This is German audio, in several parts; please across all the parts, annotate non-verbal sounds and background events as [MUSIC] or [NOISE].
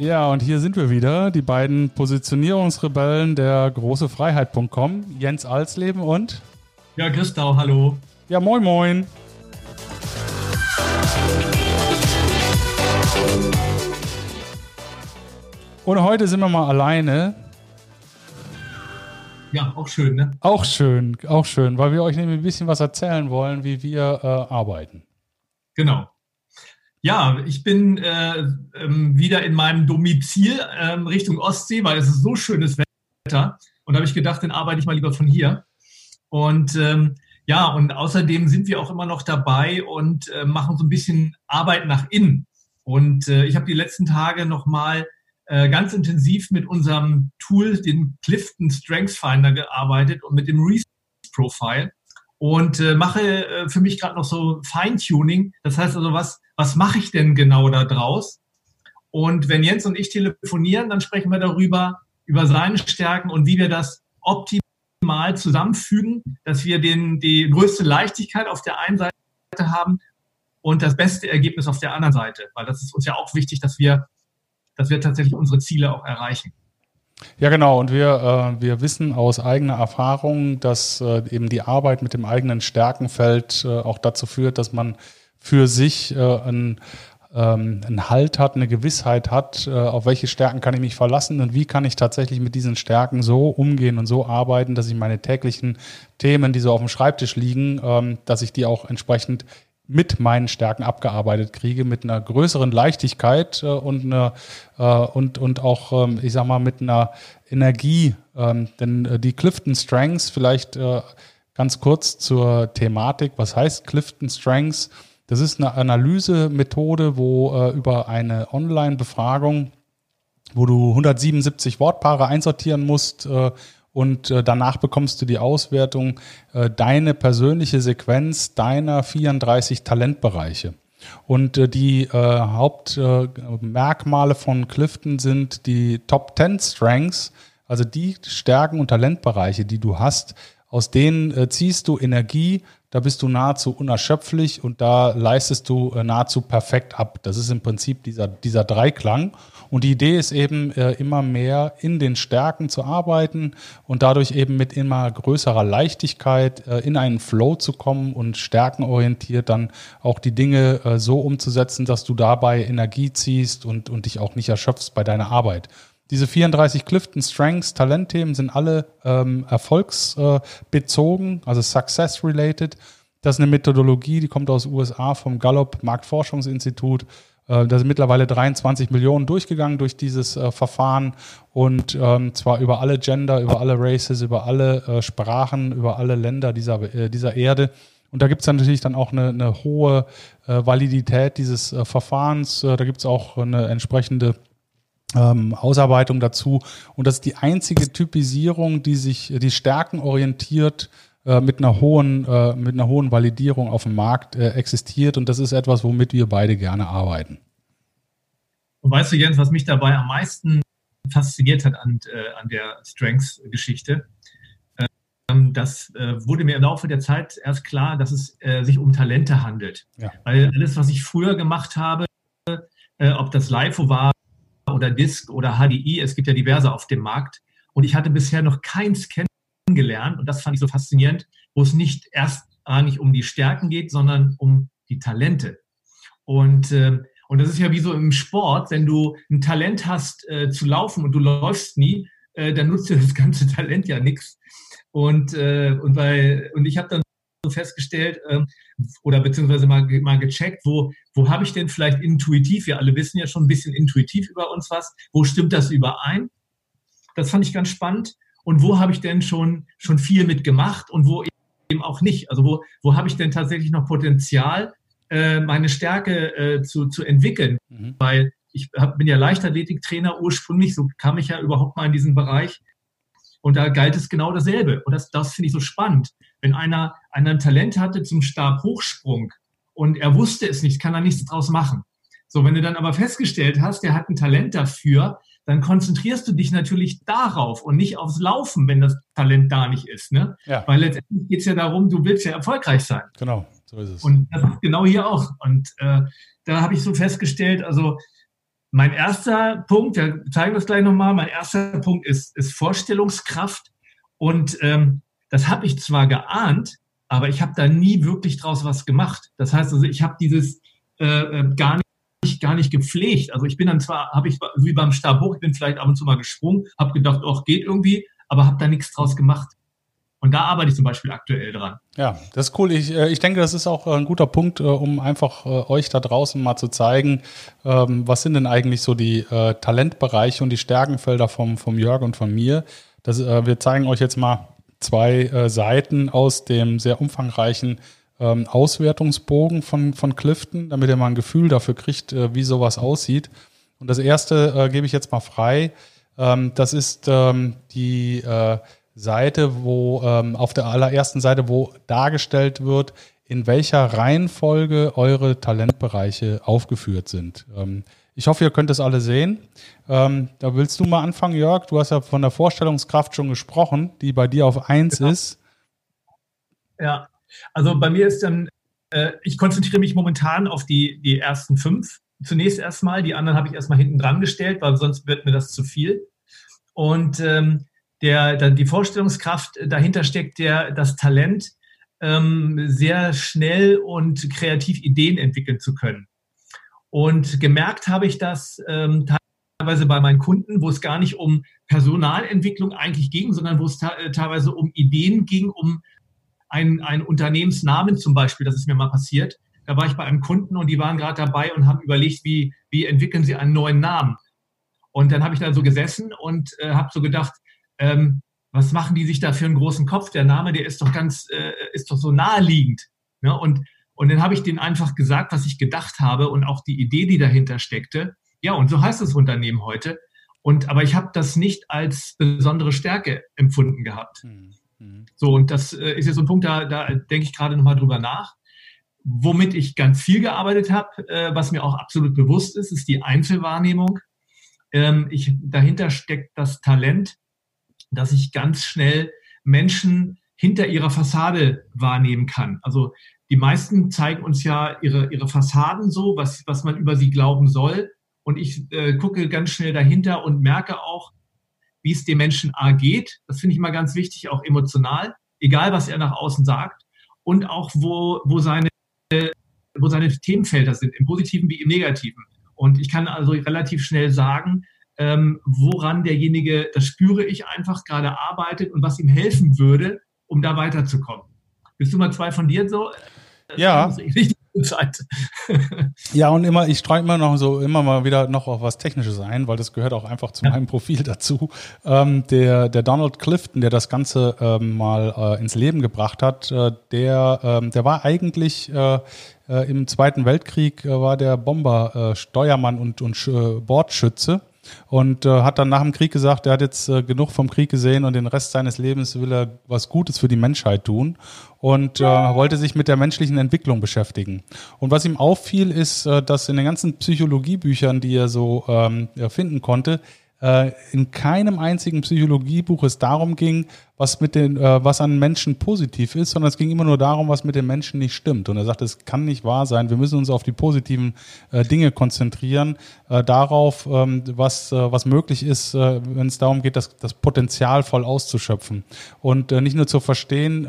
Ja, und hier sind wir wieder, die beiden Positionierungsrebellen der großefreiheit.com, Jens Alsleben und Ja, Christau, hallo. Ja, moin moin. Und heute sind wir mal alleine. Ja, auch schön, ne? Auch schön, auch schön, weil wir euch nämlich ein bisschen was erzählen wollen, wie wir äh, arbeiten. Genau. Ja, ich bin äh, ähm, wieder in meinem Domizil ähm, Richtung Ostsee, weil es ist so schönes Wetter. Und da habe ich gedacht, dann arbeite ich mal lieber von hier. Und ähm, ja, und außerdem sind wir auch immer noch dabei und äh, machen so ein bisschen Arbeit nach innen. Und äh, ich habe die letzten Tage nochmal äh, ganz intensiv mit unserem Tool, den Clifton Strengths Finder, gearbeitet und mit dem Reese Profile und äh, mache äh, für mich gerade noch so Feintuning. Das heißt also, was was mache ich denn genau da draus? Und wenn Jens und ich telefonieren, dann sprechen wir darüber, über seine Stärken und wie wir das optimal zusammenfügen, dass wir den, die größte Leichtigkeit auf der einen Seite haben und das beste Ergebnis auf der anderen Seite. Weil das ist uns ja auch wichtig, dass wir, dass wir tatsächlich unsere Ziele auch erreichen. Ja, genau. Und wir, äh, wir wissen aus eigener Erfahrung, dass äh, eben die Arbeit mit dem eigenen Stärkenfeld äh, auch dazu führt, dass man für sich äh, einen, ähm, einen Halt hat, eine Gewissheit hat, äh, auf welche Stärken kann ich mich verlassen und wie kann ich tatsächlich mit diesen Stärken so umgehen und so arbeiten, dass ich meine täglichen Themen, die so auf dem Schreibtisch liegen, ähm, dass ich die auch entsprechend mit meinen Stärken abgearbeitet kriege, mit einer größeren Leichtigkeit äh, und, eine, äh, und, und auch, ähm, ich sag mal, mit einer Energie. Ähm, denn äh, die Clifton Strengths, vielleicht äh, ganz kurz zur Thematik, was heißt Clifton Strengths? Das ist eine Analysemethode, wo äh, über eine Online-Befragung, wo du 177 Wortpaare einsortieren musst äh, und äh, danach bekommst du die Auswertung, äh, deine persönliche Sequenz deiner 34 Talentbereiche. Und äh, die äh, Hauptmerkmale von Clifton sind die Top 10 Strengths, also die Stärken und Talentbereiche, die du hast, aus denen äh, ziehst du Energie, da bist du nahezu unerschöpflich und da leistest du äh, nahezu perfekt ab. Das ist im Prinzip dieser, dieser Dreiklang. Und die Idee ist eben, äh, immer mehr in den Stärken zu arbeiten und dadurch eben mit immer größerer Leichtigkeit äh, in einen Flow zu kommen und stärkenorientiert dann auch die Dinge so umzusetzen, dass du dabei Energie ziehst und, und dich auch nicht erschöpfst bei deiner Arbeit. Diese 34 Clifton Strengths Talentthemen sind alle ähm, erfolgsbezogen, also success related. Das ist eine Methodologie, die kommt aus USA vom Gallup Marktforschungsinstitut. Äh, da sind mittlerweile 23 Millionen durchgegangen durch dieses äh, Verfahren und ähm, zwar über alle Gender, über alle Races, über alle äh, Sprachen, über alle Länder dieser, äh, dieser Erde. Und da gibt es natürlich dann auch eine, eine hohe äh, Validität dieses Verfahrens. da gibt es auch eine entsprechende ähm, Ausarbeitung dazu. Und das ist die einzige Typisierung, die sich, die Stärken orientiert äh, mit einer hohen, äh, mit einer hohen Validierung auf dem Markt äh, existiert. Und das ist etwas, womit wir beide gerne arbeiten. Und weißt du, Jens, was mich dabei am meisten fasziniert hat an, an der Strengths-Geschichte? Ähm, das wurde mir im Laufe der Zeit erst klar, dass es sich um Talente handelt. Ja. Weil alles, was ich früher gemacht habe, ob das LIFO war oder Disk oder HDI. Es gibt ja diverse auf dem Markt. Und ich hatte bisher noch keins kennengelernt. Und das fand ich so faszinierend, wo es nicht erst nicht um die Stärken geht, sondern um die Talente. Und, äh, und das ist ja wie so im Sport, wenn du ein Talent hast äh, zu laufen und du läufst nie, äh, dann nutzt dir das ganze Talent ja nichts. Und, äh, und, und ich habe dann festgestellt ähm, oder beziehungsweise mal, mal gecheckt, wo, wo habe ich denn vielleicht intuitiv, wir alle wissen ja schon ein bisschen intuitiv über uns was, wo stimmt das überein? Das fand ich ganz spannend. Und wo habe ich denn schon, schon viel mitgemacht und wo eben auch nicht? Also wo, wo habe ich denn tatsächlich noch Potenzial, äh, meine Stärke äh, zu, zu entwickeln? Mhm. Weil ich hab, bin ja Leichtathletiktrainer ursprünglich, so kam ich ja überhaupt mal in diesen Bereich. Und da galt es genau dasselbe. Und das, das finde ich so spannend. Wenn einer, einer ein Talent hatte zum Stabhochsprung und er wusste es nicht, kann er nichts draus machen. So, wenn du dann aber festgestellt hast, der hat ein Talent dafür, dann konzentrierst du dich natürlich darauf und nicht aufs Laufen, wenn das Talent da nicht ist. Ne? Ja. Weil letztendlich geht es ja darum, du willst ja erfolgreich sein. Genau, so ist es. Und das ist genau hier auch. Und äh, da habe ich so festgestellt, also mein erster Punkt, wir zeigen das gleich nochmal, mein erster Punkt ist, ist Vorstellungskraft. Und ähm, das habe ich zwar geahnt, aber ich habe da nie wirklich draus was gemacht. Das heißt also, ich habe dieses äh, äh gar nicht gar nicht gepflegt. Also ich bin dann zwar, habe ich wie beim Stab hoch, ich bin vielleicht ab und zu mal gesprungen, habe gedacht, auch geht irgendwie, aber habe da nichts draus gemacht. Und da arbeite ich zum Beispiel aktuell dran. Ja, das ist cool. Ich, äh, ich denke, das ist auch ein guter Punkt, äh, um einfach euch da draußen mal zu zeigen, ähm, was sind denn eigentlich so die Talentbereiche und die Stärkenfelder vom, vom Jörg und von mir. Das, wir zeigen euch jetzt mal zwei Seiten aus dem sehr umfangreichen ähm, Auswertungsbogen von, von Clifton, damit ihr mal ein Gefühl dafür kriegt, äh, wie sowas aussieht. Und das erste äh, gebe ich jetzt mal frei. Ähm, das ist die äh, Seite, wo ähm, auf der allerersten Seite, wo dargestellt wird, in welcher Reihenfolge eure Talentbereiche aufgeführt sind. Ähm, ich hoffe, ihr könnt das alle sehen. Ähm, da willst du mal anfangen, Jörg. Du hast ja von der Vorstellungskraft schon gesprochen, die bei dir auf eins genau. ist. Ja, also bei mir ist dann, äh, ich konzentriere mich momentan auf die, die ersten fünf. Zunächst erstmal, die anderen habe ich erstmal hinten dran gestellt, weil sonst wird mir das zu viel. Und ähm, der, dann die Vorstellungskraft dahinter steckt, der das Talent, ähm, sehr schnell und kreativ Ideen entwickeln zu können. Und gemerkt habe ich das ähm, teilweise bei meinen Kunden, wo es gar nicht um Personalentwicklung eigentlich ging, sondern wo es teilweise um Ideen ging, um ein, ein Unternehmensnamen zum Beispiel, das ist mir mal passiert. Da war ich bei einem Kunden und die waren gerade dabei und haben überlegt, wie, wie entwickeln sie einen neuen Namen. Und dann habe ich da so gesessen und äh, habe so gedacht, ähm, was machen die sich da für einen großen Kopf? Der Name, der ist doch ganz, äh, ist doch so naheliegend. Ne? Und, und dann habe ich denen einfach gesagt, was ich gedacht habe und auch die Idee, die dahinter steckte. Ja, und so heißt das Unternehmen heute. Und aber ich habe das nicht als besondere Stärke empfunden gehabt. Mhm. So, und das äh, ist jetzt so ein Punkt, da, da denke ich gerade nochmal drüber nach. Womit ich ganz viel gearbeitet habe, äh, was mir auch absolut bewusst ist, ist die Einzelwahrnehmung. Ähm, ich, dahinter steckt das Talent, dass ich ganz schnell Menschen hinter ihrer Fassade wahrnehmen kann. Also die meisten zeigen uns ja ihre, ihre Fassaden so, was, was man über sie glauben soll. Und ich äh, gucke ganz schnell dahinter und merke auch, wie es dem Menschen A geht. Das finde ich immer ganz wichtig, auch emotional, egal was er nach außen sagt. Und auch, wo, wo, seine, wo seine Themenfelder sind, im Positiven wie im Negativen. Und ich kann also relativ schnell sagen, ähm, woran derjenige, das spüre ich einfach, gerade arbeitet und was ihm helfen würde, um da weiterzukommen. Bist du mal zwei von dir so? Ja. [LAUGHS] Ja, und immer, ich streue immer noch so immer mal wieder noch auf was Technisches ein, weil das gehört auch einfach zu ja. meinem Profil dazu. Ähm, der, der Donald Clifton, der das Ganze ähm, mal äh, ins Leben gebracht hat, äh, der, ähm, der war eigentlich äh, äh im Zweiten Weltkrieg äh, war der Bomber, äh, Steuermann und, und Bordschütze und äh, hat dann nach dem Krieg gesagt, er hat jetzt äh, genug vom Krieg gesehen und den Rest seines Lebens will er was Gutes für die Menschheit tun und äh, wollte sich mit der menschlichen Entwicklung beschäftigen. Und was ihm auffiel, ist, äh, dass in den ganzen Psychologiebüchern, die er so ähm, finden konnte, äh, in keinem einzigen Psychologiebuch es darum ging, was mit den, äh, was an Menschen positiv ist, sondern es ging immer nur darum, was mit den Menschen nicht stimmt. Und er sagt, es kann nicht wahr sein. Wir müssen uns auf die positiven äh, Dinge konzentrieren, äh, darauf, ähm, was, äh, was möglich ist, äh, wenn es darum geht, das, das Potenzial voll auszuschöpfen. Und äh, nicht nur zu verstehen,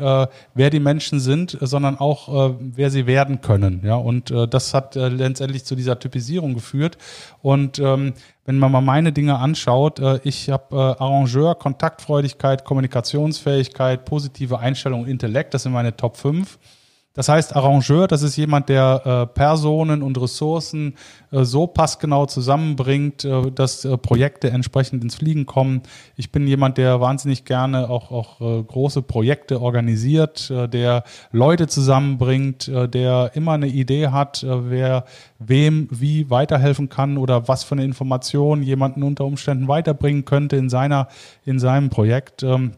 wer die Menschen sind, sondern auch, wer sie werden können. Ja, und das hat letztendlich zu dieser Typisierung geführt. Und ähm, wenn man mal meine Dinge anschaut, ich habe Arrangeur, Kontaktfreudigkeit, Kommunikationsfähigkeit, positive Einstellung, Intellekt, das sind meine Top 5. Das heißt, Arrangeur, das ist jemand, der äh, Personen und Ressourcen äh, so passgenau zusammenbringt, äh, dass äh, Projekte entsprechend ins Fliegen kommen. Ich bin jemand, der wahnsinnig gerne auch, auch äh, große Projekte organisiert, äh, der Leute zusammenbringt, der immer eine Idee hat, wer wem wie weiterhelfen kann oder was für eine Information jemanden unter Umständen weiterbringen könnte in seiner, in seinem Projekt. Ähm,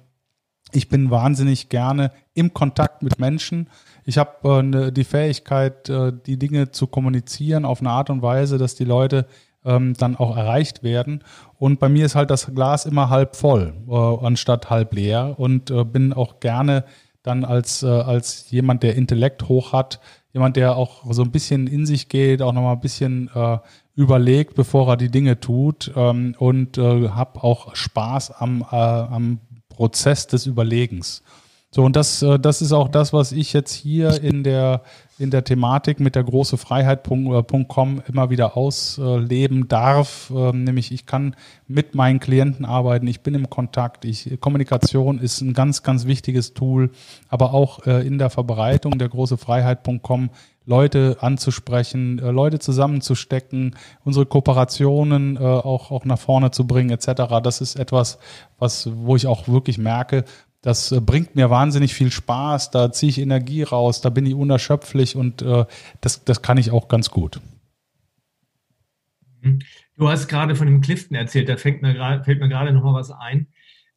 ich bin wahnsinnig gerne im Kontakt mit Menschen. Ich habe äh, ne, die Fähigkeit, äh, die Dinge zu kommunizieren auf eine Art und Weise, dass die Leute ähm, dann auch erreicht werden. Und bei mir ist halt das Glas immer halb voll, äh, anstatt halb leer. Und äh, bin auch gerne dann als, äh, als jemand, der Intellekt hoch hat, jemand, der auch so ein bisschen in sich geht, auch nochmal ein bisschen äh, überlegt, bevor er die Dinge tut ähm, und äh, habe auch Spaß am, äh, am Prozess des Überlegens. So, und das, äh, das ist auch das, was ich jetzt hier in der, in der Thematik mit der große Freiheit.com äh, immer wieder ausleben darf. Ähm, nämlich ich kann mit meinen Klienten arbeiten, ich bin im Kontakt, ich, Kommunikation ist ein ganz, ganz wichtiges Tool, aber auch äh, in der Verbreitung der große Freiheit.com Leute anzusprechen, Leute zusammenzustecken, unsere Kooperationen auch, auch nach vorne zu bringen, etc. Das ist etwas, was, wo ich auch wirklich merke, das äh, bringt mir wahnsinnig viel Spaß, da ziehe ich Energie raus, da bin ich unerschöpflich und äh, das, das kann ich auch ganz gut. Mhm. Du hast gerade von dem Clifton erzählt, da fällt mir gerade, fällt mir gerade noch mal was ein,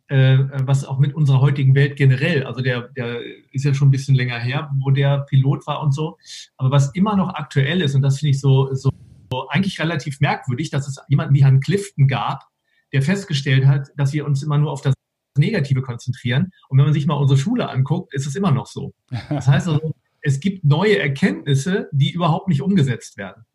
äh, was auch mit unserer heutigen Welt generell, also der, der ist ja schon ein bisschen länger her, wo der Pilot war und so, aber was immer noch aktuell ist und das finde ich so, so eigentlich relativ merkwürdig, dass es jemanden wie Herrn Clifton gab, der festgestellt hat, dass wir uns immer nur auf das Negative konzentrieren. Und wenn man sich mal unsere Schule anguckt, ist es immer noch so. Das heißt [LAUGHS] also, es gibt neue Erkenntnisse, die überhaupt nicht umgesetzt werden.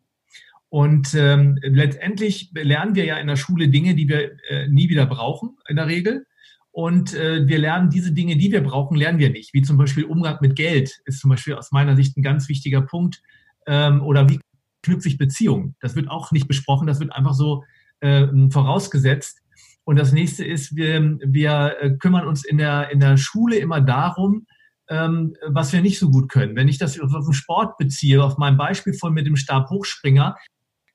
Und ähm, letztendlich lernen wir ja in der Schule Dinge, die wir äh, nie wieder brauchen, in der Regel. Und äh, wir lernen diese Dinge, die wir brauchen, lernen wir nicht. Wie zum Beispiel Umgang mit Geld ist zum Beispiel aus meiner Sicht ein ganz wichtiger Punkt. Ähm, oder wie knüpfe ich Beziehungen? Das wird auch nicht besprochen, das wird einfach so äh, vorausgesetzt. Und das nächste ist, wir, wir äh, kümmern uns in der, in der Schule immer darum, ähm, was wir nicht so gut können. Wenn ich das auf den Sport beziehe, auf mein Beispiel von mit dem Stabhochspringer,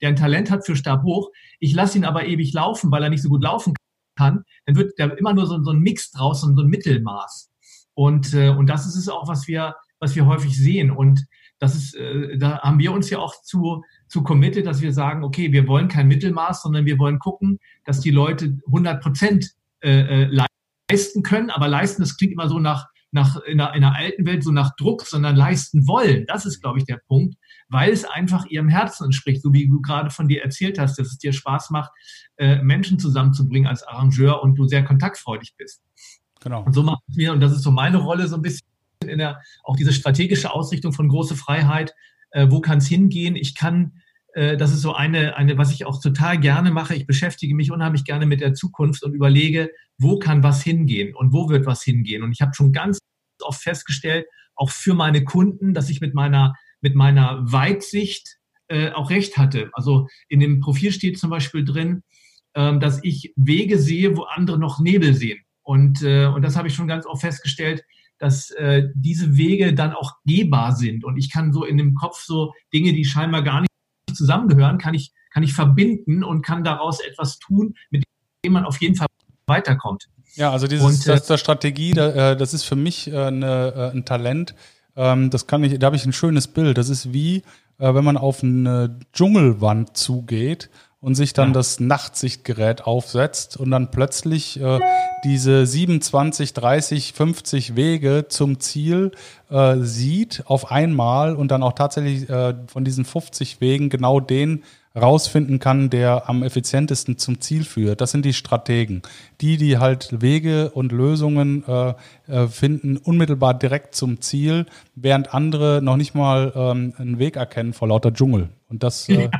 der ein Talent hat für Stabhoch, ich lasse ihn aber ewig laufen, weil er nicht so gut laufen kann, dann wird da immer nur so, so ein Mix draus, so ein Mittelmaß. Und, äh, und das ist es auch, was wir, was wir häufig sehen. Und das ist, äh, da haben wir uns ja auch zu, zu committed, dass wir sagen, okay, wir wollen kein Mittelmaß, sondern wir wollen gucken, dass die Leute 100 Prozent äh, äh, leisten können. Aber leisten, das klingt immer so nach, nach in, der, in der alten Welt so nach Druck, sondern leisten wollen. Das ist, glaube ich, der Punkt, weil es einfach ihrem Herzen entspricht, so wie du gerade von dir erzählt hast, dass es dir Spaß macht, äh, Menschen zusammenzubringen als Arrangeur und du sehr kontaktfreudig bist. Genau. Und so machen wir, und das ist so meine Rolle so ein bisschen in der, auch diese strategische Ausrichtung von große Freiheit, äh, wo kann es hingehen. Ich kann, äh, das ist so eine, eine, was ich auch total gerne mache. Ich beschäftige mich unheimlich gerne mit der Zukunft und überlege, wo kann was hingehen und wo wird was hingehen. Und ich habe schon ganz oft festgestellt, auch für meine Kunden, dass ich mit meiner, mit meiner Weitsicht äh, auch recht hatte. Also in dem Profil steht zum Beispiel drin, äh, dass ich Wege sehe, wo andere noch Nebel sehen. Und, äh, und das habe ich schon ganz oft festgestellt, dass äh, diese Wege dann auch gehbar sind. Und ich kann so in dem Kopf so Dinge, die scheinbar gar nicht zusammengehören, kann ich, kann ich verbinden und kann daraus etwas tun, mit dem man auf jeden Fall weiterkommt. Ja, also dieses und, äh, das, Strategie, äh, das ist für mich äh, eine, ein Talent. Ähm, das kann ich, da habe ich ein schönes Bild. Das ist wie, wenn man auf eine Dschungelwand zugeht und sich dann ja. das Nachtsichtgerät aufsetzt und dann plötzlich äh, diese 27, 30, 50 Wege zum Ziel äh, sieht auf einmal und dann auch tatsächlich äh, von diesen 50 Wegen genau den rausfinden kann, der am effizientesten zum Ziel führt. Das sind die Strategen. Die, die halt Wege und Lösungen äh, äh, finden, unmittelbar direkt zum Ziel, während andere noch nicht mal ähm, einen Weg erkennen vor lauter Dschungel. Und das äh,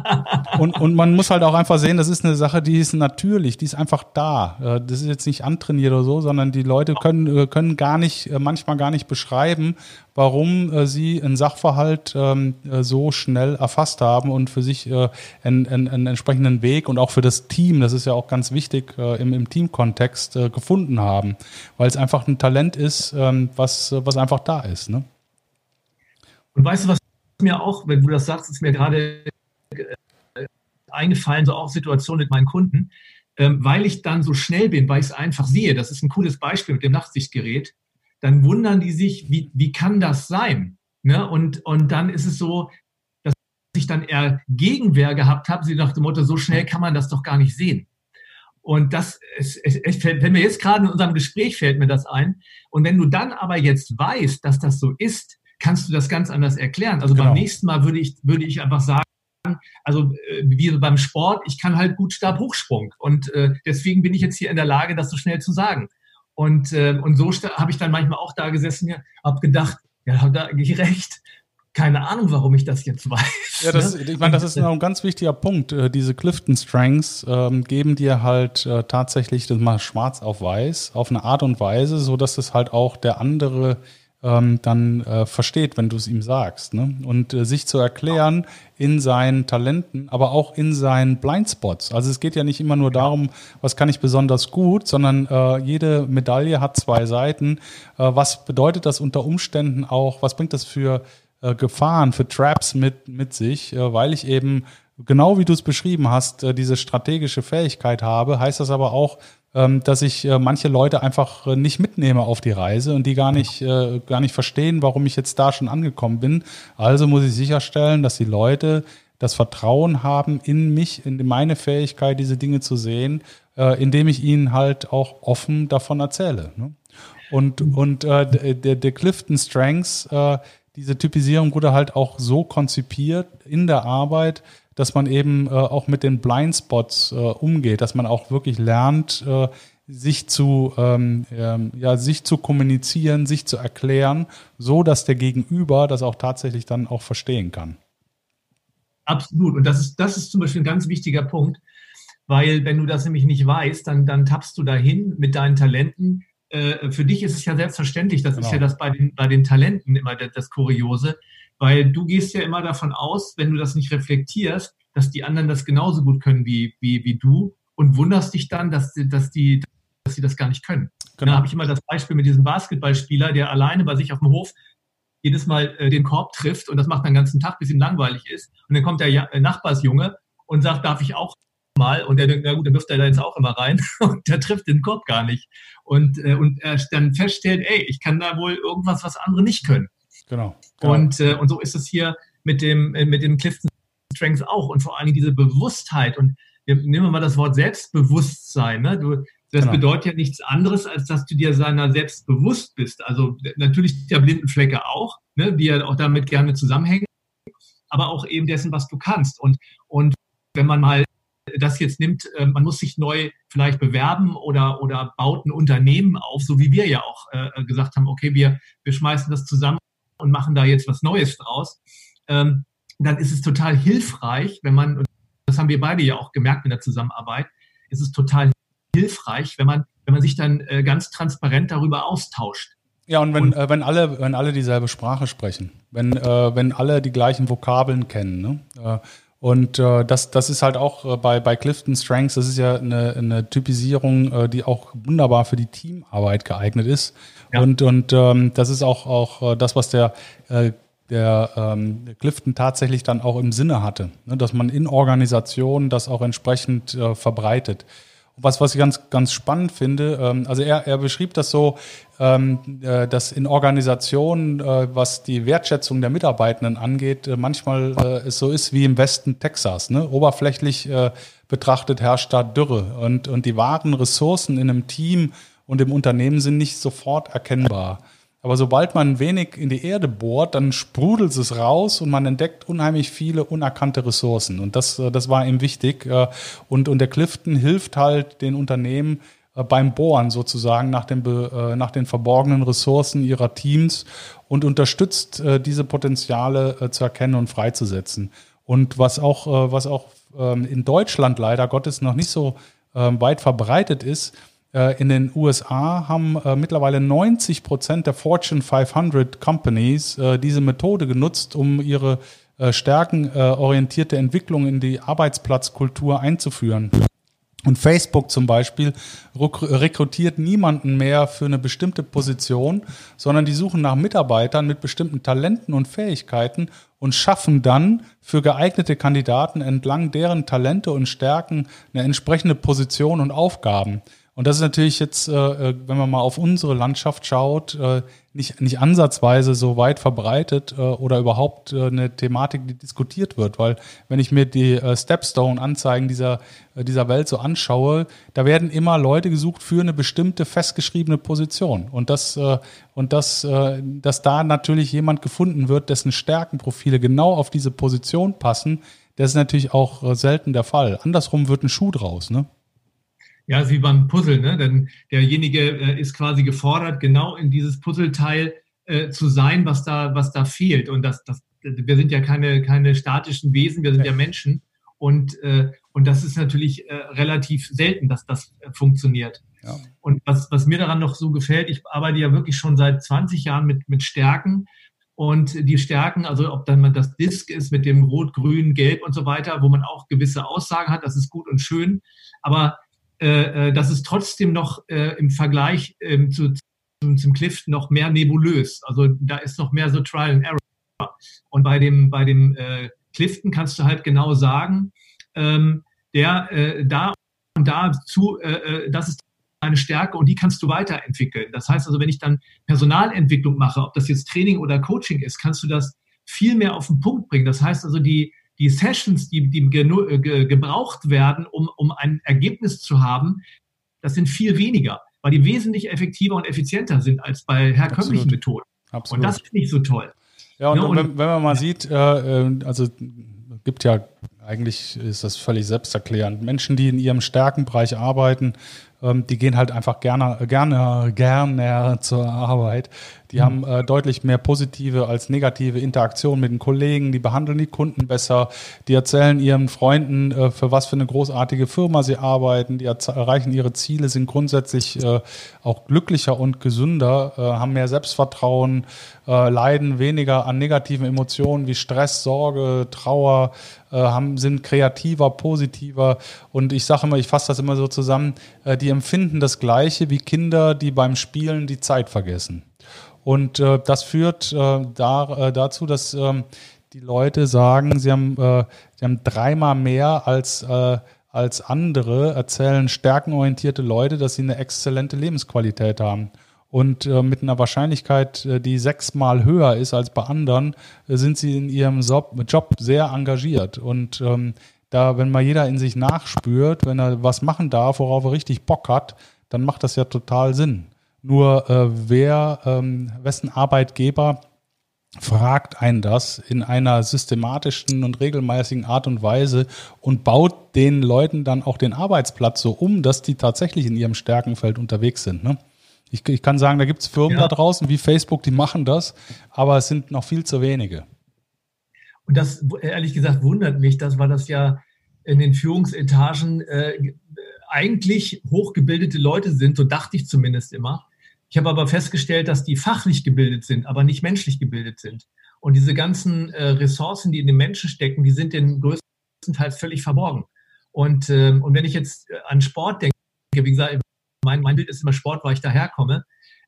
[LAUGHS] und, und man muss halt auch einfach sehen, das ist eine Sache, die ist natürlich, die ist einfach da. Äh, das ist jetzt nicht antrainiert oder so, sondern die Leute können, äh, können gar nicht, äh, manchmal gar nicht beschreiben, warum sie einen Sachverhalt ähm, so schnell erfasst haben und für sich einen, einen, einen, entsprechenden Weg und auch für das Team, das ist ja auch ganz wichtig im, im Teamkontext gefunden haben, weil es einfach ein Talent ist, ähm, was, was einfach da ist. Ne? Und weißt du, was mir auch, wenn du das sagst, ist mir gerade äh, eingefallen, so auch Situationen mit meinen Kunden, ähm, weil ich dann so schnell bin, weil ich es einfach sehe. Das ist ein cooles Beispiel mit dem Nachtsichtgerät. Dann wundern die sich, wie, wie kann das sein? Ne? Und, und dann ist es so, dass ich dann eher Gegenwehr gehabt habe, sie nach dem Motto, so schnell kann man das doch gar nicht sehen. Und das, es, es fällt mir jetzt gerade in unserem Gespräch fällt mir das ein. Und wenn du dann aber jetzt weißt, dass das so ist, kannst du das ganz anders erklären. Also genau. beim nächsten Mal würde ich, würde ich einfach sagen, also äh, wie beim Sport, ich kann halt gut Stabhochsprung und äh, deswegen bin ich jetzt hier in der Lage, das so schnell zu sagen. Und, äh, und so habe ich dann manchmal auch da gesessen, ja, habe gedacht, ja, da gehe [LAUGHS] ich recht. keine Ahnung, warum ich das jetzt weiß. Ja, das, ne? ich meine, das ist noch ein ganz wichtiger Punkt. Äh, diese Clifton Strengths ähm, geben dir halt äh, tatsächlich das mal schwarz auf weiß auf eine Art und Weise, so dass es halt auch der andere ähm, dann äh, versteht, wenn du es ihm sagst. Ne? Und äh, sich zu erklären in seinen Talenten, aber auch in seinen Blindspots. Also es geht ja nicht immer nur darum, was kann ich besonders gut, sondern äh, jede Medaille hat zwei Seiten. Äh, was bedeutet das unter Umständen auch, was bringt das für äh, Gefahren, für Traps mit, mit sich, äh, weil ich eben genau wie du es beschrieben hast, äh, diese strategische Fähigkeit habe, heißt das aber auch, ähm, dass ich äh, manche Leute einfach äh, nicht mitnehme auf die Reise und die gar nicht, gar nicht verstehen, warum ich jetzt da schon angekommen bin. Also muss ich sicherstellen, dass die Leute das Vertrauen haben in mich, in meine Fähigkeit, diese Dinge zu sehen, indem ich ihnen halt auch offen davon erzähle. Ne? Und, und der, der Clifton Strengths, diese Typisierung wurde halt auch so konzipiert in der Arbeit, dass man eben äh, auch mit den Blindspots äh, umgeht, dass man auch wirklich lernt, äh, sich zu, ähm, ähm, ja, sich zu kommunizieren, sich zu erklären, so dass der Gegenüber das auch tatsächlich dann auch verstehen kann. Absolut. Und das ist, das ist zum Beispiel ein ganz wichtiger Punkt, weil wenn du das nämlich nicht weißt, dann, dann tappst du dahin mit deinen Talenten. Äh, für dich ist es ja selbstverständlich, das genau. ist ja das bei den, bei den Talenten immer das, das Kuriose weil du gehst ja immer davon aus, wenn du das nicht reflektierst, dass die anderen das genauso gut können wie, wie, wie du und wunderst dich dann, dass, dass, die, dass sie das gar nicht können. Genau. Da habe ich immer das Beispiel mit diesem Basketballspieler, der alleine bei sich auf dem Hof jedes Mal äh, den Korb trifft und das macht den ganzen Tag, bis ihm langweilig ist. Und dann kommt der ja äh, Nachbarsjunge und sagt, darf ich auch mal? Und der denkt, na gut, dann wirft er da jetzt auch immer rein [LAUGHS] und der trifft den Korb gar nicht. Und, äh, und er dann feststellt, ey, ich kann da wohl irgendwas, was andere nicht können. Genau. Und, äh, und so ist es hier mit dem, äh, mit dem Clifton Strengths auch. Und vor allem diese Bewusstheit. Und wir, nehmen wir mal das Wort Selbstbewusstsein. Ne? Du, das genau. bedeutet ja nichts anderes, als dass du dir seiner selbst bewusst bist. Also natürlich der blinden Flecke auch, ne, die ja auch damit gerne zusammenhängen, aber auch eben dessen, was du kannst. Und, und wenn man mal das jetzt nimmt, äh, man muss sich neu vielleicht bewerben oder, oder baut ein Unternehmen auf, so wie wir ja auch äh, gesagt haben, okay, wir, wir schmeißen das zusammen und machen da jetzt was Neues draus, ähm, dann ist es total hilfreich, wenn man, und das haben wir beide ja auch gemerkt in der Zusammenarbeit, ist es total hilfreich, wenn man, wenn man sich dann äh, ganz transparent darüber austauscht. Ja, und wenn, und, äh, wenn, alle, wenn alle dieselbe Sprache sprechen, wenn, äh, wenn alle die gleichen Vokabeln kennen, ne? Und äh, das, das ist halt auch äh, bei, bei Clifton Strengths, das ist ja eine, eine Typisierung, äh, die auch wunderbar für die Teamarbeit geeignet ist. Ja. Und, und ähm, das ist auch, auch äh, das, was der, äh, der ähm, Clifton tatsächlich dann auch im Sinne hatte, ne? dass man in Organisationen das auch entsprechend äh, verbreitet. Was, was ich ganz, ganz spannend finde, ähm, also er, er beschrieb das so, ähm, äh, dass in Organisationen, äh, was die Wertschätzung der Mitarbeitenden angeht, äh, manchmal äh, es so ist wie im Westen Texas. Ne? Oberflächlich äh, betrachtet herrscht da Dürre und, und die wahren Ressourcen in einem Team und im Unternehmen sind nicht sofort erkennbar. Aber sobald man wenig in die Erde bohrt, dann sprudelt es raus und man entdeckt unheimlich viele unerkannte Ressourcen. Und das, äh, das war ihm wichtig. Äh, und, und der Clifton hilft halt den Unternehmen äh, beim Bohren sozusagen nach den, nach den verborgenen Ressourcen ihrer Teams und unterstützt diese Potenziale zu erkennen und freizusetzen. Und was auch, was auch ähm, in Deutschland leider Gottes noch nicht so ähm, weit verbreitet ist, in den USA haben äh, mittlerweile 90 Prozent der Fortune 500 Companies äh, diese Methode genutzt, um ihre stärkenorientierte Entwicklung in die Arbeitsplatzkultur einzuführen. Und Facebook zum Beispiel rekrutiert niemanden mehr für eine bestimmte Position, sondern die suchen nach Mitarbeitern mit bestimmten Talenten und Fähigkeiten und schaffen dann für geeignete Kandidaten entlang deren Talente und Stärken eine entsprechende Position und Aufgaben. Und das ist natürlich jetzt, äh, äh, wenn man mal auf unsere Landschaft schaut, äh, nicht, nicht ansatzweise so weit verbreitet oder überhaupt eine Thematik, die diskutiert wird. Weil wenn ich mir die Stepstone-Anzeigen dieser, dieser Welt so anschaue, da werden immer Leute gesucht für eine bestimmte festgeschriebene Position. Und das, und das, dass da natürlich jemand gefunden wird, dessen Stärkenprofile genau auf diese Position passen, das ist natürlich auch selten der Fall. Andersrum wird ein Schuh draus, ne? Ja, ist wie beim Puzzle, ne? Denn derjenige äh, ist quasi gefordert, genau in dieses Puzzleteil äh, zu sein, was da, was da fehlt. Und das, das, wir sind ja keine, keine statischen Wesen, wir sind ja Menschen. Und, äh, und das ist natürlich äh, relativ selten, dass das äh, funktioniert. Ja. Und was, was mir daran noch so gefällt, ich arbeite ja wirklich schon seit 20 Jahren mit, mit Stärken. Und die Stärken, also ob dann man das Disk ist mit dem Rot, Grün, Gelb und so weiter, wo man auch gewisse Aussagen hat, das ist gut und schön. Aber äh, äh das ist trotzdem noch äh, im Vergleich äh, zu, zum, zum Clifton noch mehr nebulös. Also da ist noch mehr so Trial and Error. Und bei dem, bei dem äh, Clifton kannst du halt genau sagen, ähm, der äh, da und da zu, äh, äh das ist eine Stärke und die kannst du weiterentwickeln. Das heißt also, wenn ich dann Personalentwicklung mache, ob das jetzt Training oder Coaching ist, kannst du das viel mehr auf den Punkt bringen. Das heißt also, die, die Sessions, die, die ge gebraucht werden, um, um ein Ergebnis zu haben, das sind viel weniger, weil die wesentlich effektiver und effizienter sind als bei herkömmlichen Absolut. Methoden. Absolut. Und das finde ich so toll. Ja, und, ja, und wenn, wenn, man mal sieht, äh, äh also gibt ja eigentlich ist das völlig selbsterklärend. Menschen, die in ihrem Stärkenbereich arbeiten, ähm, die gehen halt einfach gerne, gerne, gerne zur Arbeit. Die haben äh, deutlich mehr positive als negative Interaktion mit den Kollegen, die behandeln die Kunden besser, die erzählen ihren Freunden, äh, für was für eine großartige Firma sie arbeiten, die erreichen ihre Ziele, sind grundsätzlich äh, auch glücklicher und gesünder, äh, haben mehr Selbstvertrauen, äh, leiden weniger an negativen Emotionen wie Stress, Sorge, Trauer, äh, haben, sind kreativer, positiver. Und ich sage immer, ich fasse das immer so zusammen, die empfinden das Gleiche wie Kinder, die beim Spielen die Zeit vergessen. Und äh, das führt äh, da, äh, dazu, dass ähm, die Leute sagen, sie haben, äh, sie haben dreimal mehr als, äh, als andere, erzählen stärkenorientierte Leute, dass sie eine exzellente Lebensqualität haben. Und äh, mit einer Wahrscheinlichkeit, die sechsmal höher ist als bei anderen, sind sie in ihrem Job sehr engagiert. Und ähm, da, wenn mal jeder in sich nachspürt, wenn er was machen darf, worauf er richtig Bock hat, dann macht das ja total Sinn. Nur äh, wer, ähm, wessen Arbeitgeber fragt einen das in einer systematischen und regelmäßigen Art und Weise und baut den Leuten dann auch den Arbeitsplatz so um, dass die tatsächlich in ihrem Stärkenfeld unterwegs sind. Ne? Ich, ich, kann sagen, da gibt es Firmen ja. da draußen wie Facebook, die machen das, aber es sind noch viel zu wenige. Und das, ehrlich gesagt, wundert mich, dass weil das ja in den Führungsetagen äh, eigentlich hochgebildete Leute sind, so dachte ich zumindest immer. Ich habe aber festgestellt, dass die fachlich gebildet sind, aber nicht menschlich gebildet sind. Und diese ganzen äh, Ressourcen, die in den Menschen stecken, die sind den größtenteils völlig verborgen. Und, ähm, und wenn ich jetzt äh, an Sport denke, wie gesagt, mein, mein Bild ist immer Sport, weil ich daherkomme.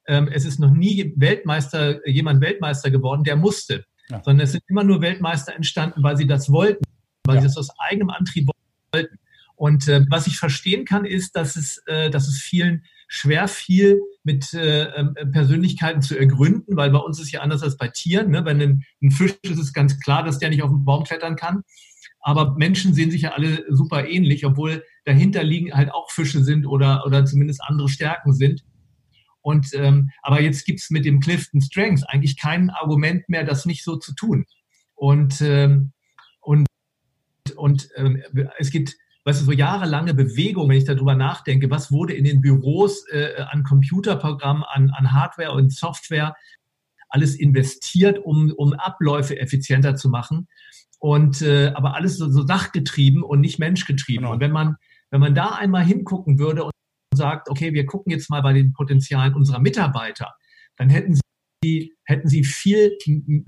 Ähm, es ist noch nie Weltmeister, jemand Weltmeister geworden, der musste. Ja. Sondern es sind immer nur Weltmeister entstanden, weil sie das wollten, weil ja. sie das aus eigenem Antrieb wollten. Und äh, was ich verstehen kann, ist, dass es, äh, dass es vielen schwer fiel, mit äh, ähm, Persönlichkeiten zu ergründen, weil bei uns ist ja anders als bei Tieren. Ne? Wenn ein, ein Fisch ist, ist es ganz klar, dass der nicht auf den Baum klettern kann. Aber Menschen sehen sich ja alle super ähnlich, obwohl dahinter liegen halt auch Fische sind oder, oder zumindest andere Stärken sind. Und ähm, aber jetzt gibt es mit dem Clifton Strengths eigentlich kein Argument mehr, das nicht so zu tun. Und ähm, und und ähm, es gibt weißt du, so jahrelange Bewegung, wenn ich darüber nachdenke, was wurde in den Büros äh, an Computerprogrammen, an, an Hardware und Software alles investiert, um, um Abläufe effizienter zu machen. Und äh, aber alles so, so sachgetrieben und nicht menschgetrieben. Genau. Und wenn man, wenn man da einmal hingucken würde und sagt, okay, wir gucken jetzt mal bei den Potenzialen unserer Mitarbeiter, dann hätten sie, hätten sie viel,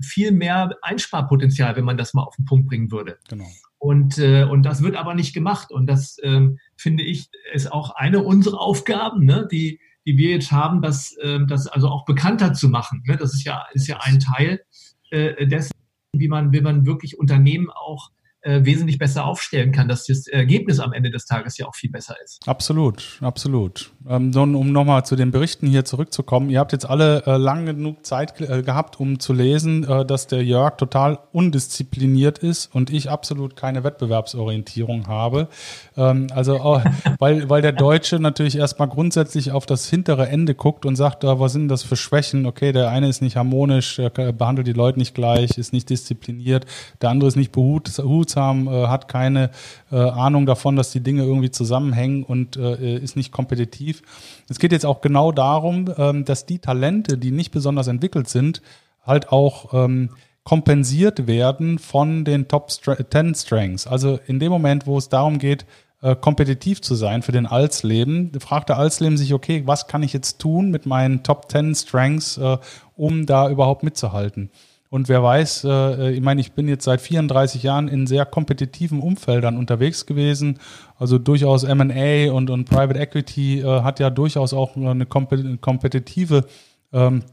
viel mehr Einsparpotenzial, wenn man das mal auf den Punkt bringen würde. Genau. Und, äh, und das wird aber nicht gemacht. Und das ähm, finde ich ist auch eine unserer Aufgaben, ne, die, die wir jetzt haben, das, äh, das also auch bekannter zu machen. Ne? Das ist ja, ist ja ein Teil äh, dessen, wie man, wie man wirklich Unternehmen auch äh, wesentlich besser aufstellen kann, dass das Ergebnis am Ende des Tages ja auch viel besser ist. Absolut, absolut. Ähm, um nochmal zu den Berichten hier zurückzukommen, ihr habt jetzt alle äh, lang genug Zeit äh, gehabt, um zu lesen, äh, dass der Jörg total undiszipliniert ist und ich absolut keine Wettbewerbsorientierung habe. Ähm, also [LAUGHS] weil, weil der Deutsche natürlich erstmal grundsätzlich auf das hintere Ende guckt und sagt, äh, was sind das für Schwächen? Okay, der eine ist nicht harmonisch, behandelt die Leute nicht gleich, ist nicht diszipliniert, der andere ist nicht behut, unbehutsam, äh, hat keine äh, Ahnung davon, dass die Dinge irgendwie zusammenhängen und äh, ist nicht kompetitiv. Es geht jetzt auch genau darum, ähm, dass die Talente, die nicht besonders entwickelt sind, halt auch ähm, kompensiert werden von den Top 10 Strengths. Also in dem Moment, wo es darum geht, äh, kompetitiv zu sein für den Alsleben, fragt der Alsleben sich, okay, was kann ich jetzt tun mit meinen Top 10 Strengths, äh, um da überhaupt mitzuhalten? Und wer weiß, äh, ich meine, ich bin jetzt seit 34 Jahren in sehr kompetitiven Umfeldern unterwegs gewesen. Also durchaus MA und, und Private Equity äh, hat ja durchaus auch eine kompetitive ähm,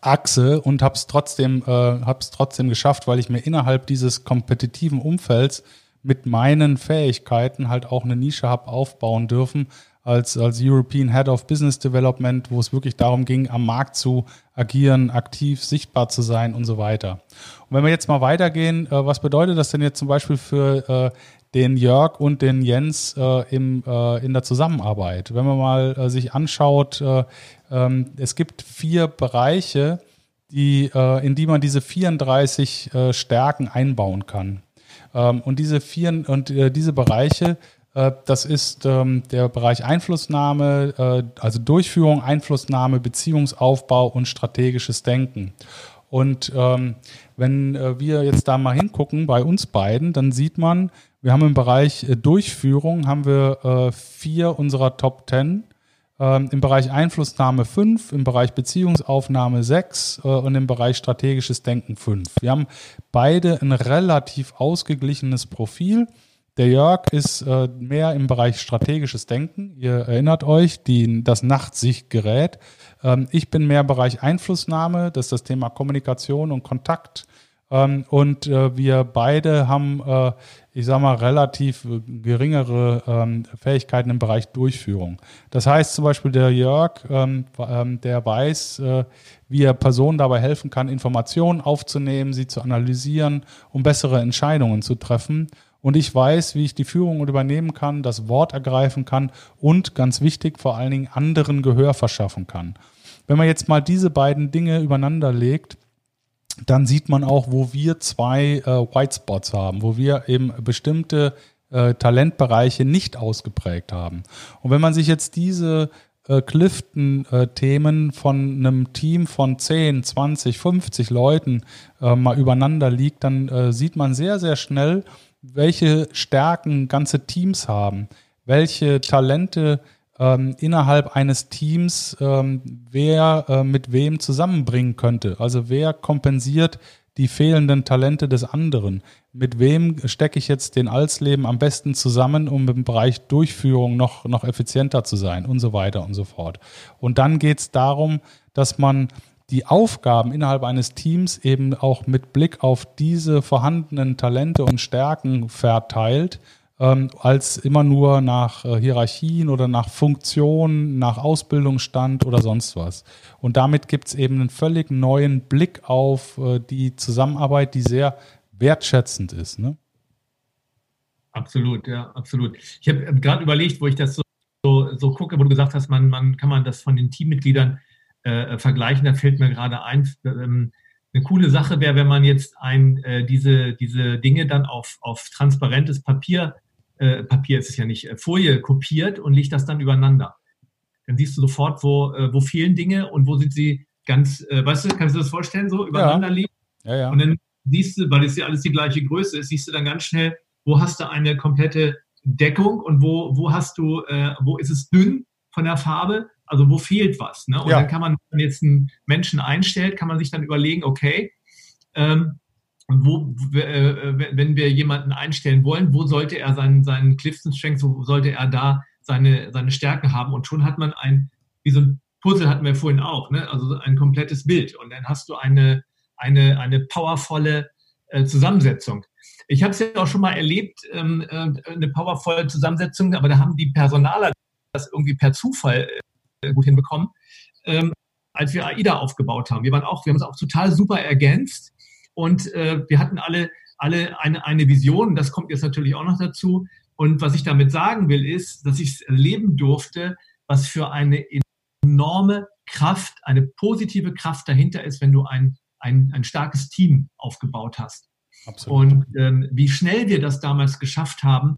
Achse und habe es trotzdem, äh, hab's trotzdem geschafft, weil ich mir innerhalb dieses kompetitiven Umfelds mit meinen Fähigkeiten halt auch eine Nische habe aufbauen dürfen als, als European Head of Business Development, wo es wirklich darum ging, am Markt zu agieren, aktiv sichtbar zu sein und so weiter. Und wenn wir jetzt mal weitergehen, äh, was bedeutet das denn jetzt zum Beispiel für äh, den Jörg und den Jens äh, im, äh, in der Zusammenarbeit? Wenn man mal äh, sich anschaut, äh, ähm, es gibt vier Bereiche, die, äh, in die man diese 34 äh, Stärken einbauen kann. Ähm, und diese vier und diese Bereiche, das ist ähm, der Bereich Einflussnahme, äh, also Durchführung, Einflussnahme, Beziehungsaufbau und strategisches Denken. Und ähm, wenn äh, wir jetzt da mal hingucken bei uns beiden, dann sieht man, wir haben im Bereich äh, Durchführung haben wir äh, vier unserer Top 10 ähm, im Bereich Einflussnahme 5, im Bereich Beziehungsaufnahme 6 äh, und im Bereich strategisches Denken 5. Wir haben beide ein relativ ausgeglichenes Profil. Der Jörg ist äh, mehr im Bereich strategisches Denken. Ihr erinnert euch, die, das Nachtsichtgerät. Ähm, ich bin mehr im Bereich Einflussnahme, das ist das Thema Kommunikation und Kontakt. Ähm, und äh, wir beide haben, äh, ich sage mal, relativ geringere ähm, Fähigkeiten im Bereich Durchführung. Das heißt zum Beispiel der Jörg, ähm, der weiß, äh, wie er Personen dabei helfen kann, Informationen aufzunehmen, sie zu analysieren, um bessere Entscheidungen zu treffen. Und ich weiß, wie ich die Führung übernehmen kann, das Wort ergreifen kann und ganz wichtig vor allen Dingen anderen Gehör verschaffen kann. Wenn man jetzt mal diese beiden Dinge übereinander legt, dann sieht man auch, wo wir zwei äh, White Spots haben, wo wir eben bestimmte äh, Talentbereiche nicht ausgeprägt haben. Und wenn man sich jetzt diese äh, Clifton-Themen von einem Team von 10, 20, 50 Leuten äh, mal übereinander liegt, dann äh, sieht man sehr, sehr schnell, welche Stärken ganze Teams haben, welche Talente ähm, innerhalb eines Teams, ähm, wer äh, mit wem zusammenbringen könnte. Also wer kompensiert die fehlenden Talente des anderen. Mit wem stecke ich jetzt den Alsleben am besten zusammen, um im Bereich Durchführung noch, noch effizienter zu sein und so weiter und so fort. Und dann geht es darum, dass man die Aufgaben innerhalb eines Teams eben auch mit Blick auf diese vorhandenen Talente und Stärken verteilt ähm, als immer nur nach äh, Hierarchien oder nach Funktion, nach Ausbildungsstand oder sonst was. Und damit gibt es eben einen völlig neuen Blick auf äh, die Zusammenarbeit, die sehr wertschätzend ist. Ne? Absolut, ja, absolut. Ich habe gerade überlegt, wo ich das so, so, so, gucke, wo du gesagt hast, man, man kann man das von den Teammitgliedern äh, vergleichen. Da fällt mir gerade ein, ähm, eine coole Sache wäre, wenn man jetzt ein, äh, diese, diese Dinge dann auf, auf transparentes Papier äh, Papier ist es ja nicht, äh, Folie kopiert und legt das dann übereinander. Dann siehst du sofort, wo, äh, wo fehlen Dinge und wo sind sie ganz, äh, weißt du, kannst du das vorstellen, so übereinander ja. liegen? Ja, ja. Und dann siehst du, weil es ja alles die gleiche Größe ist, siehst du dann ganz schnell, wo hast du eine komplette Deckung und wo, wo hast du, äh, wo ist es dünn von der Farbe, also wo fehlt was. Ne? Und ja. dann kann man, wenn man jetzt einen Menschen einstellt, kann man sich dann überlegen, okay, ähm, wo, äh, wenn wir jemanden einstellen wollen, wo sollte er seinen, seinen Clifton Strengths, wo sollte er da seine, seine Stärken haben? Und schon hat man ein, wie so ein Puzzle hatten wir vorhin auch, ne? also ein komplettes Bild. Und dann hast du eine, eine, eine powervolle äh, Zusammensetzung. Ich habe es ja auch schon mal erlebt, ähm, äh, eine powervolle Zusammensetzung, aber da haben die Personaler das irgendwie per Zufall äh, gut hinbekommen, ähm, als wir AIDA aufgebaut haben. Wir waren auch, wir haben es auch total super ergänzt und äh, wir hatten alle, alle eine, eine Vision. Das kommt jetzt natürlich auch noch dazu. Und was ich damit sagen will, ist, dass ich es erleben durfte, was für eine enorme Kraft, eine positive Kraft dahinter ist, wenn du ein, ein, ein starkes Team aufgebaut hast. Absolut. Und ähm, wie schnell wir das damals geschafft haben,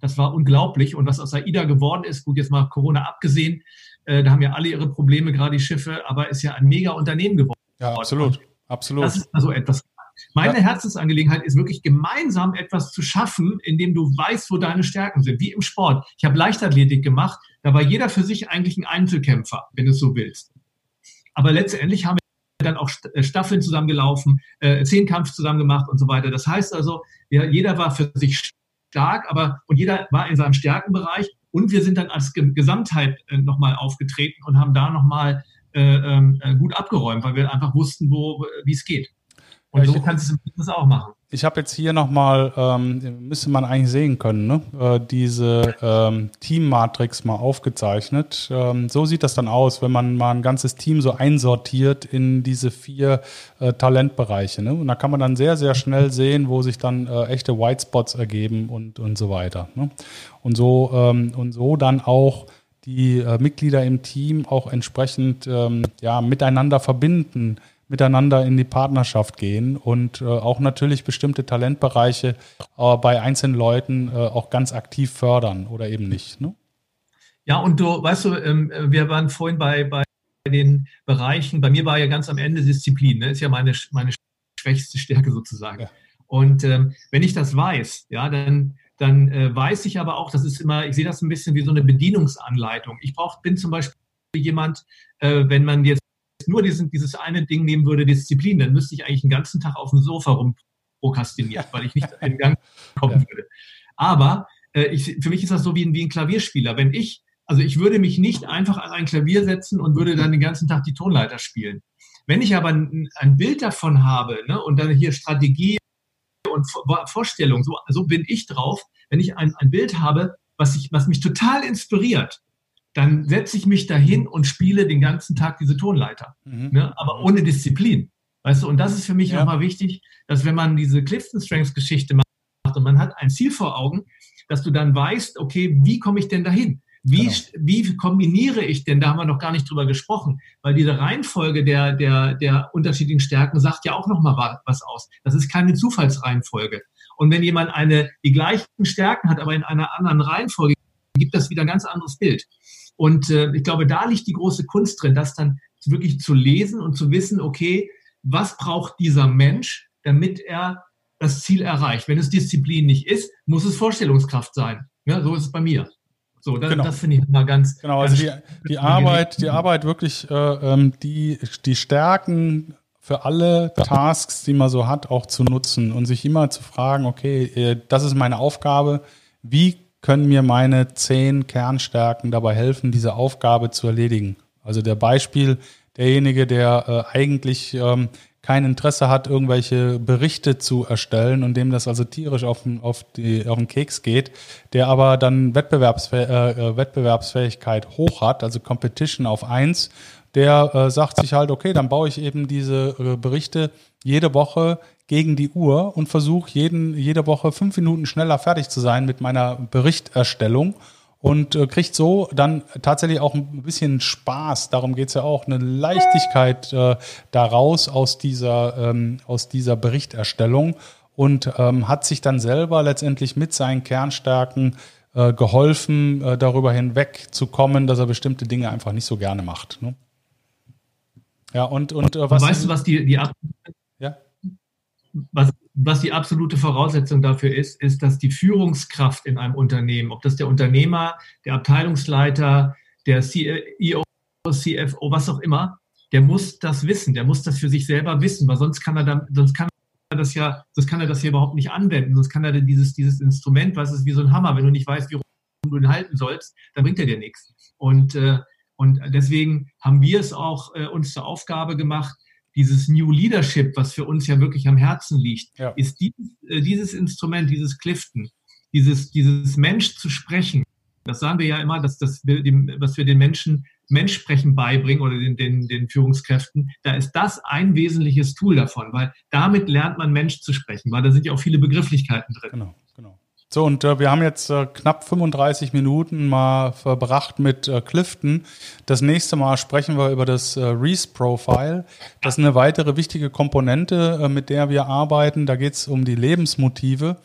das war unglaublich. Und was aus AIDA geworden ist, gut, jetzt mal Corona abgesehen, äh, da haben ja alle ihre Probleme, gerade die Schiffe, aber ist ja ein mega Unternehmen geworden. Ja, absolut. Absolut. Das ist also etwas. Meine ja. Herzensangelegenheit ist wirklich gemeinsam etwas zu schaffen, in dem du weißt, wo deine Stärken sind, wie im Sport. Ich habe Leichtathletik gemacht, da war jeder für sich eigentlich ein Einzelkämpfer, wenn du es so willst. Aber letztendlich haben wir dann auch äh, Staffeln zusammengelaufen, äh, Zehnkampf zusammen gemacht und so weiter. Das heißt also, ja, jeder war für sich stark, aber und jeder war in seinem Stärkenbereich und wir sind dann als Gesamtheit äh, nochmal aufgetreten und haben da nochmal äh, ähm, äh, gut abgeräumt, weil wir einfach wussten, wo wie es geht. Und so kannst du es im Business auch machen. Ich habe jetzt hier nochmal, ähm, müsste man eigentlich sehen können, ne? äh, diese ähm, Team-Matrix mal aufgezeichnet. Ähm, so sieht das dann aus, wenn man mal ein ganzes Team so einsortiert in diese vier äh, Talentbereiche. Ne? Und da kann man dann sehr, sehr schnell sehen, wo sich dann äh, echte White Spots ergeben und, und so weiter. Ne? Und, so, ähm, und so dann auch die äh, Mitglieder im Team auch entsprechend ähm, ja, miteinander verbinden miteinander in die Partnerschaft gehen und äh, auch natürlich bestimmte Talentbereiche äh, bei einzelnen Leuten äh, auch ganz aktiv fördern oder eben nicht. Ne? Ja, und du, weißt du, ähm, wir waren vorhin bei, bei den Bereichen, bei mir war ja ganz am Ende Disziplin, ne? ist ja meine, meine schwächste Stärke sozusagen. Ja. Und ähm, wenn ich das weiß, ja, dann, dann äh, weiß ich aber auch, das ist immer, ich sehe das ein bisschen wie so eine Bedienungsanleitung. Ich brauch, bin zum Beispiel jemand, äh, wenn man jetzt nur diesen, dieses eine Ding nehmen würde, Disziplin, dann müsste ich eigentlich den ganzen Tag auf dem Sofa rumprokrastinieren, [LAUGHS] weil ich nicht in Gang kommen ja. würde. Aber äh, ich, für mich ist das so wie ein, wie ein Klavierspieler. Wenn ich, also ich würde mich nicht einfach an ein Klavier setzen und würde dann den ganzen Tag die Tonleiter spielen. Wenn ich aber ein, ein Bild davon habe ne, und dann hier Strategie und Vorstellung, so, so bin ich drauf, wenn ich ein, ein Bild habe, was, ich, was mich total inspiriert, dann setze ich mich dahin und spiele den ganzen Tag diese Tonleiter. Mhm. Ne? Aber ohne Disziplin. Weißt du, und das ist für mich ja. nochmal wichtig, dass wenn man diese Clifton Strengths Geschichte macht und man hat ein Ziel vor Augen, dass du dann weißt, okay, wie komme ich denn dahin? Wie, genau. wie kombiniere ich denn, da haben wir noch gar nicht drüber gesprochen, weil diese Reihenfolge der, der, der unterschiedlichen Stärken sagt ja auch nochmal was aus. Das ist keine Zufallsreihenfolge. Und wenn jemand eine, die gleichen Stärken hat, aber in einer anderen Reihenfolge, gibt das wieder ein ganz anderes Bild. Und äh, ich glaube, da liegt die große Kunst drin, das dann wirklich zu lesen und zu wissen, okay, was braucht dieser Mensch, damit er das Ziel erreicht. Wenn es Disziplin nicht ist, muss es Vorstellungskraft sein. Ja, so ist es bei mir. So, das, genau. das finde ich mal ganz. Genau, also die, die Arbeit, die Arbeit wirklich, äh, ähm, die, die Stärken für alle Tasks, die man so hat, auch zu nutzen und sich immer zu fragen, okay, äh, das ist meine Aufgabe, wie können mir meine zehn Kernstärken dabei helfen, diese Aufgabe zu erledigen. Also der Beispiel, derjenige, der äh, eigentlich ähm, kein Interesse hat, irgendwelche Berichte zu erstellen und dem das also tierisch auf den, auf die, auf den Keks geht, der aber dann Wettbewerbsfäh äh, äh, Wettbewerbsfähigkeit hoch hat, also Competition auf eins, der äh, sagt sich halt, okay, dann baue ich eben diese äh, Berichte jede Woche gegen die Uhr und versuche jeden, jede Woche fünf Minuten schneller fertig zu sein mit meiner Berichterstellung und äh, kriegt so dann tatsächlich auch ein bisschen Spaß, darum geht's ja auch, eine Leichtigkeit äh, daraus aus dieser, ähm, aus dieser Berichterstellung und ähm, hat sich dann selber letztendlich mit seinen Kernstärken äh, geholfen, äh, darüber hinwegzukommen, dass er bestimmte Dinge einfach nicht so gerne macht. Ne? Ja, und, und äh, was. Weißt du, was die, die was, was die absolute Voraussetzung dafür ist, ist, dass die Führungskraft in einem Unternehmen, ob das der Unternehmer, der Abteilungsleiter, der CEO, CFO, was auch immer, der muss das wissen, der muss das für sich selber wissen, weil sonst kann er dann, sonst kann er das ja, sonst kann er das hier überhaupt nicht anwenden, sonst kann er dieses, dieses Instrument, was ist wie so ein Hammer, wenn du nicht weißt, wie du ihn halten sollst, dann bringt er dir nichts. Und, äh, und deswegen haben wir es auch äh, uns zur Aufgabe gemacht, dieses New Leadership, was für uns ja wirklich am Herzen liegt, ja. ist dieses, äh, dieses Instrument, dieses Clifton, dieses, dieses Mensch zu sprechen. Das sagen wir ja immer, dass das, was wir den Menschen Menschsprechen beibringen oder den, den, den Führungskräften, da ist das ein wesentliches Tool davon, weil damit lernt man Mensch zu sprechen, weil da sind ja auch viele Begrifflichkeiten drin. Genau, genau. So, und äh, wir haben jetzt äh, knapp 35 Minuten mal verbracht mit äh, Clifton. Das nächste Mal sprechen wir über das äh, Reese Profile. Das ist eine weitere wichtige Komponente, äh, mit der wir arbeiten. Da geht es um die Lebensmotive.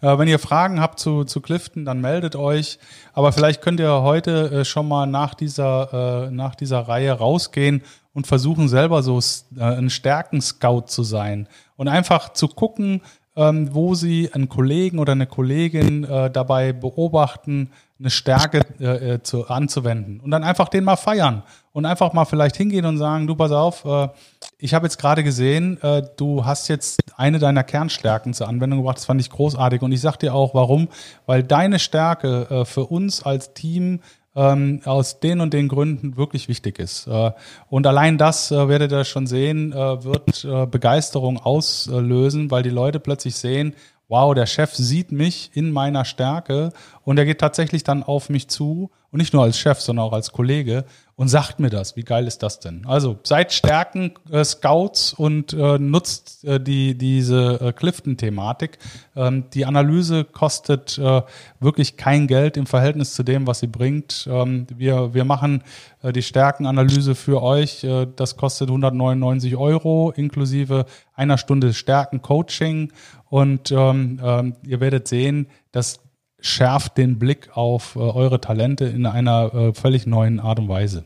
Äh, wenn ihr Fragen habt zu, zu Clifton, dann meldet euch. Aber vielleicht könnt ihr heute äh, schon mal nach dieser, nach dieser Reihe rausgehen und versuchen selber so ein Stärken-Scout zu sein und einfach zu gucken, ähm, wo sie einen Kollegen oder eine Kollegin äh, dabei beobachten, eine Stärke äh, äh, zu, anzuwenden und dann einfach den mal feiern und einfach mal vielleicht hingehen und sagen, du pass auf, äh, ich habe jetzt gerade gesehen, äh, du hast jetzt eine deiner Kernstärken zur Anwendung gebracht, das fand ich großartig und ich sag dir auch, warum, weil deine Stärke äh, für uns als Team ähm, aus den und den Gründen wirklich wichtig ist. Äh, und allein das äh, werdet ihr schon sehen, äh, wird äh, Begeisterung auslösen, weil die Leute plötzlich sehen, wow, der Chef sieht mich in meiner Stärke und er geht tatsächlich dann auf mich zu und nicht nur als Chef, sondern auch als Kollege und sagt mir das. Wie geil ist das denn? Also seid Stärken äh, Scouts und äh, nutzt äh, die diese äh, Clifton-Thematik. Ähm, die Analyse kostet äh, wirklich kein Geld im Verhältnis zu dem, was sie bringt. Ähm, wir wir machen äh, die Stärkenanalyse für euch. Äh, das kostet 199 Euro inklusive einer Stunde Stärken-Coaching und ähm, ähm, ihr werdet sehen, das schärft den Blick auf äh, eure Talente in einer äh, völlig neuen Art und Weise.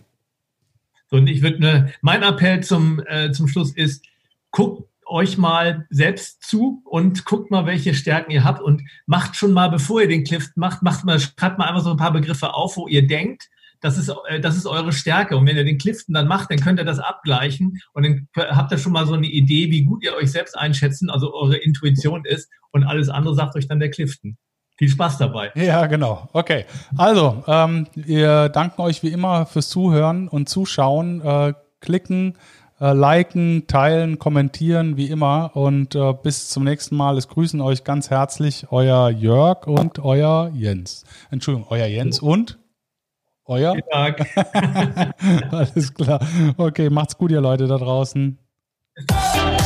Und ich würde, ne, mein Appell zum, äh, zum Schluss ist, guckt euch mal selbst zu und guckt mal, welche Stärken ihr habt und macht schon mal, bevor ihr den Clift macht, macht mal, schreibt mal einfach so ein paar Begriffe auf, wo ihr denkt, das ist, äh, das ist eure Stärke. Und wenn ihr den Clifton dann macht, dann könnt ihr das abgleichen und dann habt ihr schon mal so eine Idee, wie gut ihr euch selbst einschätzen, also eure Intuition ist und alles andere sagt euch dann der Clifton. Viel Spaß dabei. Ja, genau. Okay. Also, ähm, wir danken euch wie immer fürs Zuhören und Zuschauen. Äh, klicken, äh, liken, teilen, kommentieren, wie immer. Und äh, bis zum nächsten Mal. Es grüßen euch ganz herzlich euer Jörg und euer Jens. Entschuldigung, euer Jens und euer? Tag. [LAUGHS] Alles klar. Okay, macht's gut, ihr Leute da draußen. [LAUGHS]